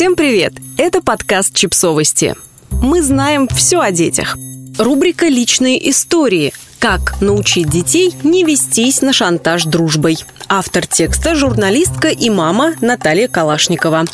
Всем привет! Это подкаст «Чипсовости». Мы знаем все о детях. Рубрика «Личные истории», как научить детей не вестись на шантаж дружбой. Автор текста – журналистка и мама Наталья Калашникова.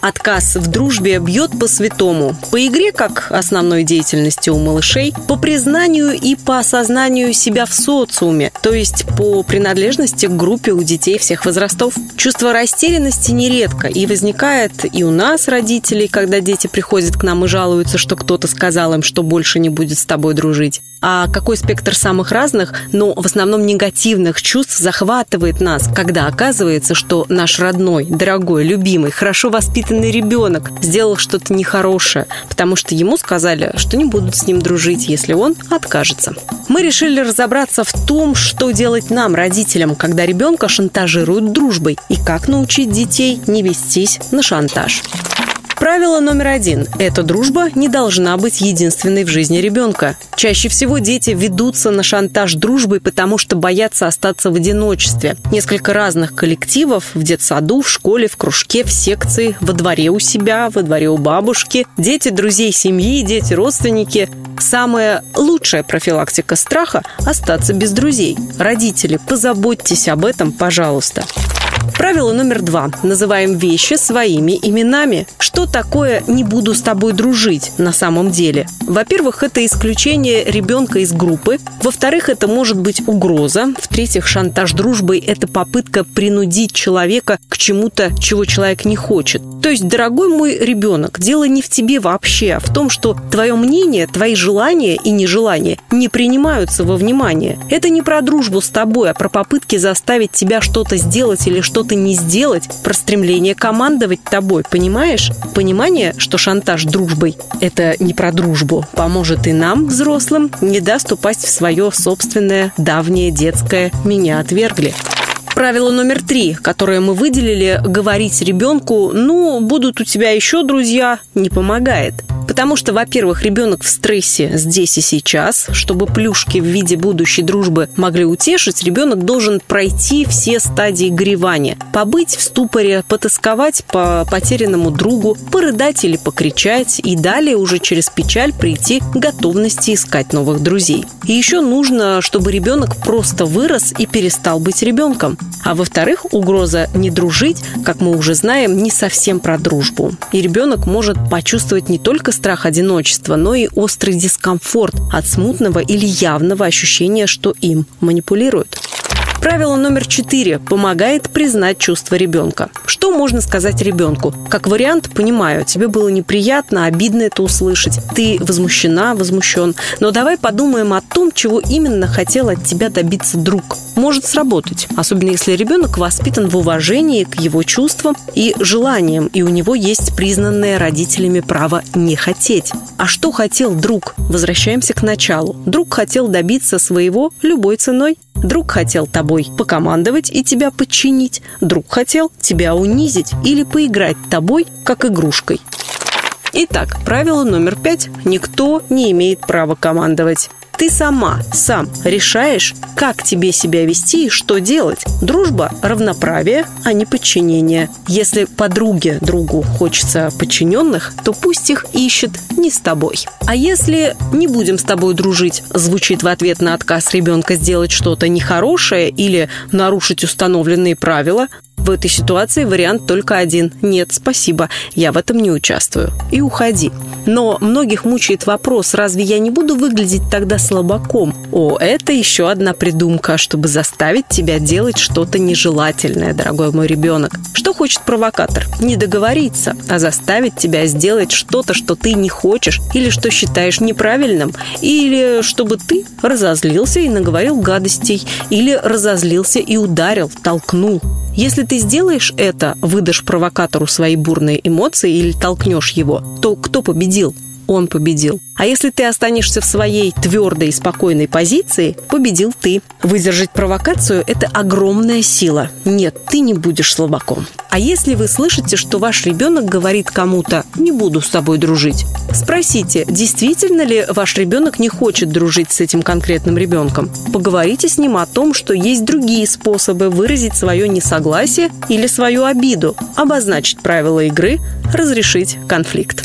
Отказ в дружбе бьет по святому. По игре, как основной деятельности у малышей, по признанию и по осознанию себя в социуме, то есть по принадлежности к группе у детей всех возрастов. Чувство растерянности нередко и возникает и у нас, родителей, когда дети приходят к нам и жалуются, что кто-то сказал им, что больше не будет с тобой дружить. А какой спектр самых разных, но в основном негативных чувств захватывает нас, когда оказывается, что наш родной, дорогой, любимый, хорошо воспитанный ребенок сделал что-то нехорошее, потому что ему сказали, что не будут с ним дружить, если он откажется. Мы решили разобраться в том, что делать нам, родителям, когда ребенка шантажируют дружбой, и как научить детей не вестись на шантаж. Правило номер один – эта дружба не должна быть единственной в жизни ребенка. Чаще всего дети ведутся на шантаж дружбой, потому что боятся остаться в одиночестве. Несколько разных коллективов в детсаду, в школе, в кружке, в секции, во дворе у себя, во дворе у бабушки, дети друзей семьи, дети родственники. Самая лучшая профилактика страха – остаться без друзей. Родители, позаботьтесь об этом, пожалуйста. Правило номер два. Называем вещи своими именами. Что такое «не буду с тобой дружить» на самом деле? Во-первых, это исключение ребенка из группы. Во-вторых, это может быть угроза. В-третьих, шантаж дружбой – это попытка принудить человека к чему-то, чего человек не хочет. То есть, дорогой мой ребенок, дело не в тебе вообще, а в том, что твое мнение, твои желания и нежелания не принимаются во внимание. Это не про дружбу с тобой, а про попытки заставить тебя что-то сделать или что-то не сделать, про стремление командовать тобой, понимаешь? Понимание, что шантаж дружбой – это не про дружбу, поможет и нам, взрослым, не даст упасть в свое собственное давнее детское «меня отвергли». Правило номер три, которое мы выделили, говорить ребенку, ну, будут у тебя еще друзья, не помогает. Потому что, во-первых, ребенок в стрессе здесь и сейчас. Чтобы плюшки в виде будущей дружбы могли утешить, ребенок должен пройти все стадии горевания. Побыть в ступоре, потасковать по потерянному другу, порыдать или покричать, и далее уже через печаль прийти к готовности искать новых друзей. И еще нужно, чтобы ребенок просто вырос и перестал быть ребенком. А во-вторых, угроза не дружить, как мы уже знаем, не совсем про дружбу. И ребенок может почувствовать не только страх одиночества, но и острый дискомфорт от смутного или явного ощущения, что им манипулируют. Правило номер четыре помогает признать чувства ребенка. Что можно сказать ребенку? Как вариант, понимаю, тебе было неприятно, обидно это услышать. Ты возмущена, возмущен. Но давай подумаем о том, чего именно хотел от тебя добиться друг. Может сработать, особенно если ребенок воспитан в уважении к его чувствам и желаниям, и у него есть признанное родителями право не хотеть. А что хотел друг? Возвращаемся к началу. Друг хотел добиться своего любой ценой. Друг хотел тобой покомандовать и тебя подчинить. Друг хотел тебя унизить или поиграть тобой, как игрушкой. Итак, правило номер пять. Никто не имеет права командовать. Ты сама, сам решаешь, как тебе себя вести и что делать. Дружба – равноправие, а не подчинение. Если подруге другу хочется подчиненных, то пусть их ищет не с тобой. А если не будем с тобой дружить, звучит в ответ на отказ ребенка сделать что-то нехорошее или нарушить установленные правила, в этой ситуации вариант только один. Нет, спасибо, я в этом не участвую. И уходи. Но многих мучает вопрос, разве я не буду выглядеть тогда слабаком? О, это еще одна придумка, чтобы заставить тебя делать что-то нежелательное, дорогой мой ребенок. Что хочет провокатор? Не договориться, а заставить тебя сделать что-то, что ты не хочешь или что считаешь неправильным, или чтобы ты разозлился и наговорил гадостей, или разозлился и ударил, толкнул. Если ты сделаешь это, выдашь провокатору свои бурные эмоции или толкнешь его, то кто победил? Он победил. А если ты останешься в своей твердой и спокойной позиции, победил ты. Выдержать провокацию – это огромная сила. Нет, ты не будешь слабаком. А если вы слышите, что ваш ребенок говорит кому-то «не буду с тобой дружить», спросите, действительно ли ваш ребенок не хочет дружить с этим конкретным ребенком. Поговорите с ним о том, что есть другие способы выразить свое несогласие или свою обиду, обозначить правила игры, разрешить конфликт.